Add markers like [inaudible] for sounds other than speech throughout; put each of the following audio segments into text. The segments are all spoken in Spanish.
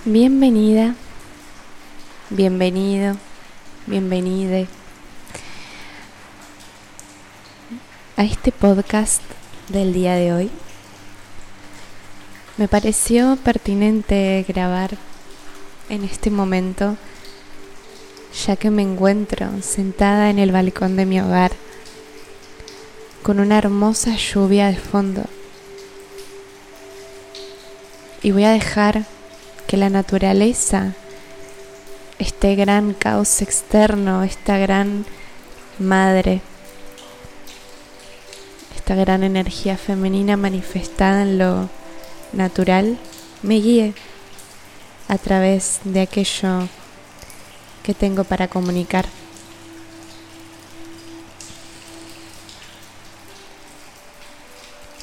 Bienvenida, bienvenido, bienvenide a este podcast del día de hoy. Me pareció pertinente grabar en este momento ya que me encuentro sentada en el balcón de mi hogar con una hermosa lluvia de fondo. Y voy a dejar que la naturaleza, este gran caos externo, esta gran madre, esta gran energía femenina manifestada en lo natural, me guíe a través de aquello que tengo para comunicar.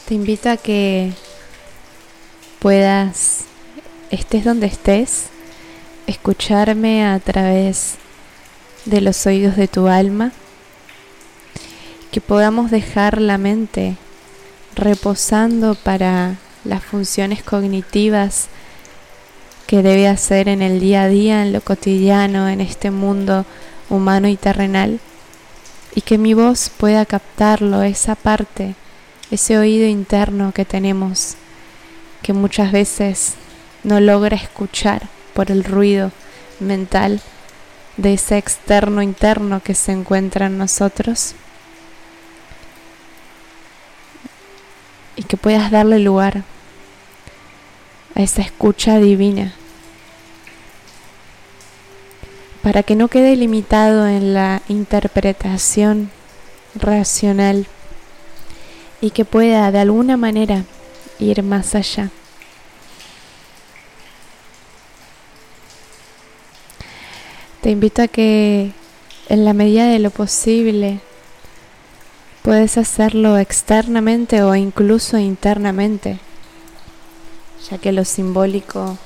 Te invito a que puedas estés donde estés, escucharme a través de los oídos de tu alma, que podamos dejar la mente reposando para las funciones cognitivas que debe hacer en el día a día, en lo cotidiano, en este mundo humano y terrenal, y que mi voz pueda captarlo, esa parte, ese oído interno que tenemos, que muchas veces no logra escuchar por el ruido mental de ese externo interno que se encuentra en nosotros y que puedas darle lugar a esa escucha divina para que no quede limitado en la interpretación racional y que pueda de alguna manera ir más allá. Te invito a que en la medida de lo posible puedes hacerlo externamente o incluso internamente, ya que lo simbólico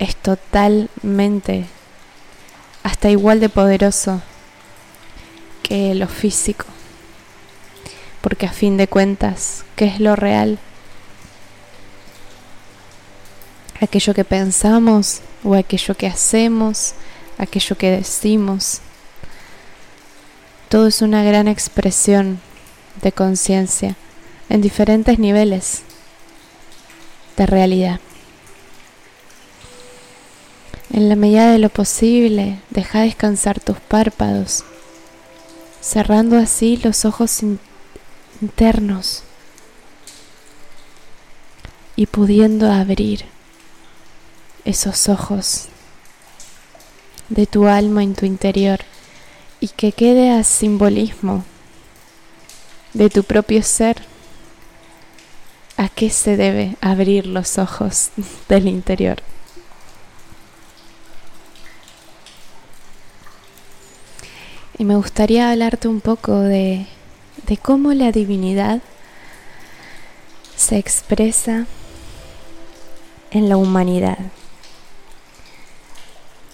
es totalmente hasta igual de poderoso que lo físico, porque a fin de cuentas, ¿qué es lo real? Aquello que pensamos o aquello que hacemos, aquello que decimos. Todo es una gran expresión de conciencia en diferentes niveles de realidad. En la medida de lo posible, deja descansar tus párpados, cerrando así los ojos internos y pudiendo abrir esos ojos de tu alma en tu interior y que quede a simbolismo de tu propio ser. ¿A qué se debe abrir los ojos [laughs] del interior? Y me gustaría hablarte un poco de, de cómo la divinidad se expresa en la humanidad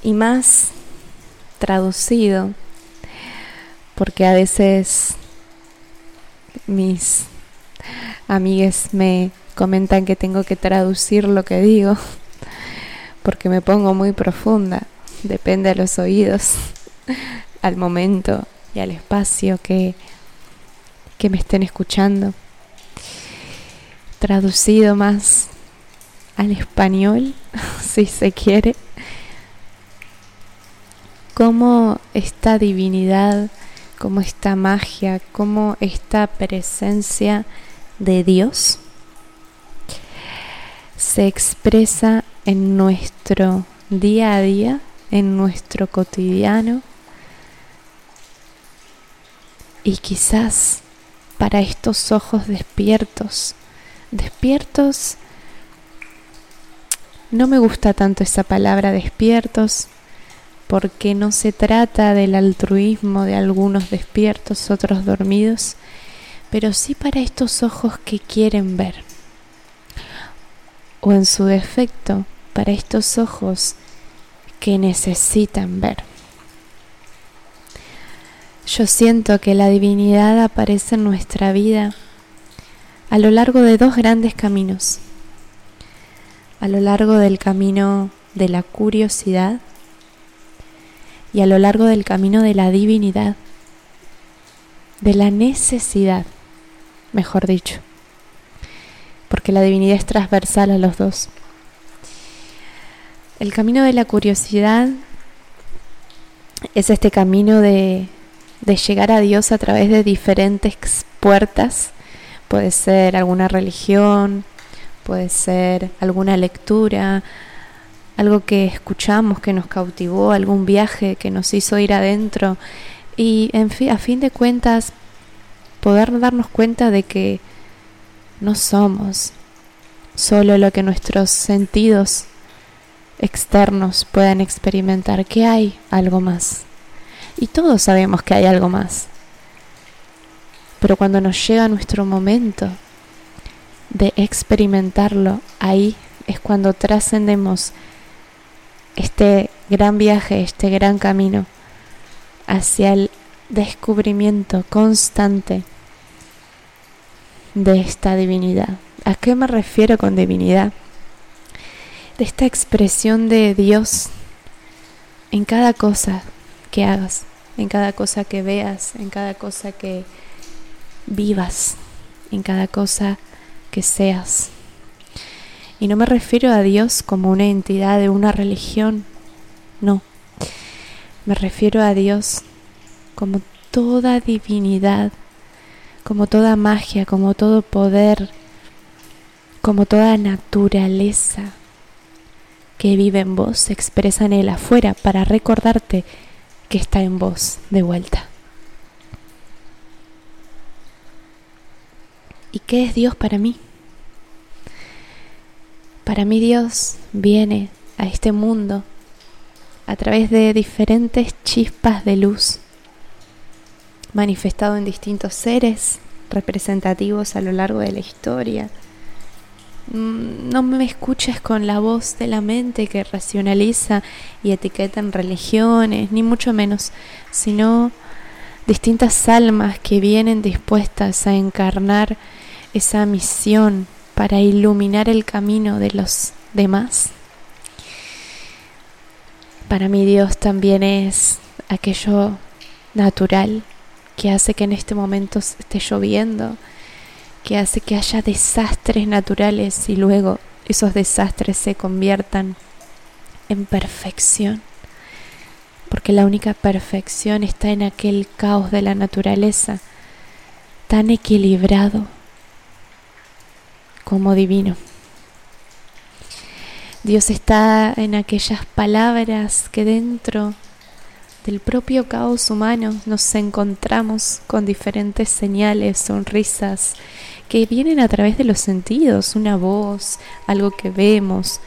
y más traducido, porque a veces mis amigues me comentan que tengo que traducir lo que digo, porque me pongo muy profunda, depende de los oídos, al momento y al espacio que, que me estén escuchando. Traducido más al español, [laughs] si se quiere cómo esta divinidad, cómo esta magia, cómo esta presencia de Dios se expresa en nuestro día a día, en nuestro cotidiano. Y quizás para estos ojos despiertos, despiertos, no me gusta tanto esa palabra despiertos, porque no se trata del altruismo de algunos despiertos, otros dormidos, pero sí para estos ojos que quieren ver, o en su defecto, para estos ojos que necesitan ver. Yo siento que la divinidad aparece en nuestra vida a lo largo de dos grandes caminos. a lo largo del camino de la curiosidad y a lo largo del camino de la divinidad, de la necesidad, mejor dicho, porque la divinidad es transversal a los dos. El camino de la curiosidad es este camino de, de llegar a Dios a través de diferentes puertas. Puede ser alguna religión, puede ser alguna lectura, algo que escuchamos que nos cautivó, algún viaje que nos hizo ir adentro y a fin de cuentas poder darnos cuenta de que no somos solo lo que nuestros sentidos externos puedan experimentar, que hay algo más. Y todos sabemos que hay algo más. Pero cuando nos llega nuestro momento de experimentarlo, ahí es cuando trascendemos este gran viaje, este gran camino hacia el descubrimiento constante de esta divinidad. ¿A qué me refiero con divinidad? De esta expresión de Dios en cada cosa que hagas, en cada cosa que veas, en cada cosa que vivas, en cada cosa que seas. Y no me refiero a Dios como una entidad de una religión, no. Me refiero a Dios como toda divinidad, como toda magia, como todo poder, como toda naturaleza que vive en vos, se expresa en él afuera para recordarte que está en vos de vuelta. ¿Y qué es Dios para mí? Para mí Dios viene a este mundo a través de diferentes chispas de luz, manifestado en distintos seres representativos a lo largo de la historia. Mm, no me escuches con la voz de la mente que racionaliza y etiqueta en religiones, ni mucho menos, sino distintas almas que vienen dispuestas a encarnar esa misión para iluminar el camino de los demás. Para mí Dios también es aquello natural que hace que en este momento esté lloviendo, que hace que haya desastres naturales y luego esos desastres se conviertan en perfección. Porque la única perfección está en aquel caos de la naturaleza tan equilibrado como divino. Dios está en aquellas palabras que dentro del propio caos humano nos encontramos con diferentes señales, sonrisas, que vienen a través de los sentidos, una voz, algo que vemos,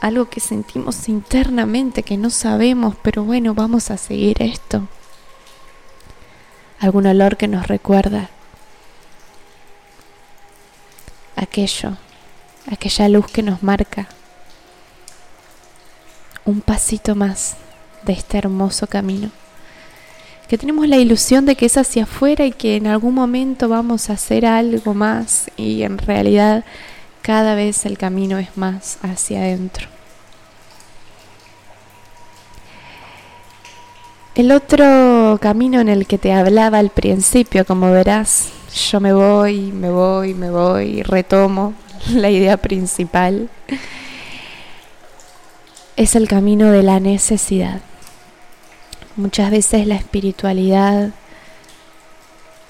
algo que sentimos internamente que no sabemos, pero bueno, vamos a seguir esto. Algún olor que nos recuerda aquello, aquella luz que nos marca un pasito más de este hermoso camino. Que tenemos la ilusión de que es hacia afuera y que en algún momento vamos a hacer algo más y en realidad cada vez el camino es más hacia adentro. El otro camino en el que te hablaba al principio, como verás, yo me voy, me voy, me voy, retomo [laughs] la idea principal, es el camino de la necesidad. Muchas veces la espiritualidad,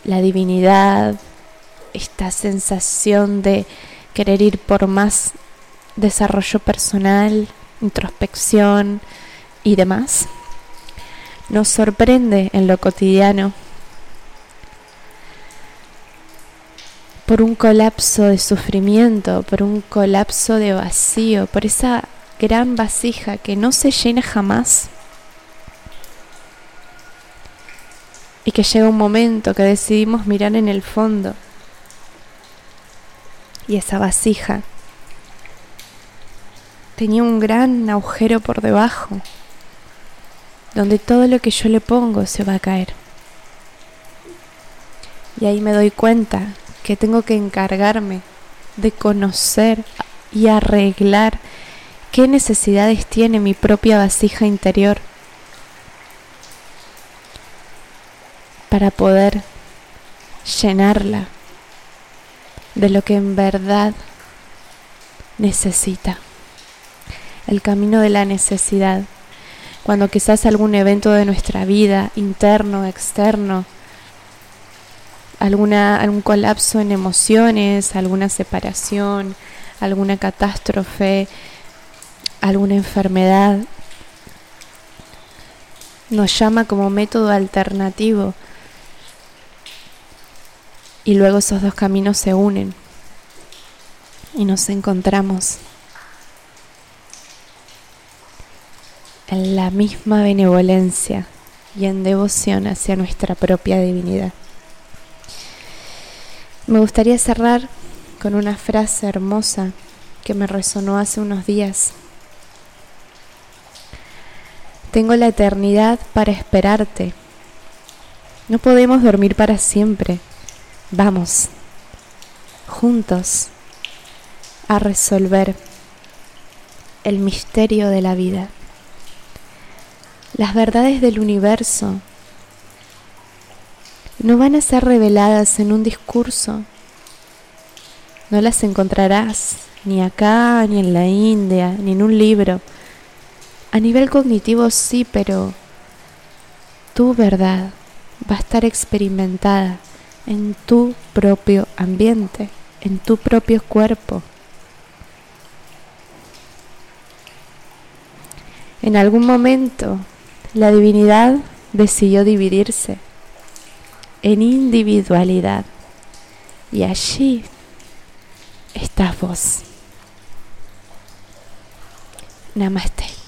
la divinidad, esta sensación de querer ir por más desarrollo personal, introspección y demás, nos sorprende en lo cotidiano por un colapso de sufrimiento, por un colapso de vacío, por esa gran vasija que no se llena jamás. Y que llega un momento que decidimos mirar en el fondo. Y esa vasija tenía un gran agujero por debajo, donde todo lo que yo le pongo se va a caer. Y ahí me doy cuenta que tengo que encargarme de conocer y arreglar qué necesidades tiene mi propia vasija interior para poder llenarla de lo que en verdad necesita. El camino de la necesidad. Cuando quizás algún evento de nuestra vida, interno, externo, alguna, algún colapso en emociones, alguna separación, alguna catástrofe, alguna enfermedad, nos llama como método alternativo. Y luego esos dos caminos se unen y nos encontramos en la misma benevolencia y en devoción hacia nuestra propia divinidad. Me gustaría cerrar con una frase hermosa que me resonó hace unos días. Tengo la eternidad para esperarte. No podemos dormir para siempre. Vamos, juntos, a resolver el misterio de la vida. Las verdades del universo no van a ser reveladas en un discurso. No las encontrarás ni acá, ni en la India, ni en un libro. A nivel cognitivo sí, pero tu verdad va a estar experimentada en tu propio ambiente, en tu propio cuerpo. En algún momento la divinidad decidió dividirse en individualidad y allí estás vos. Namaste.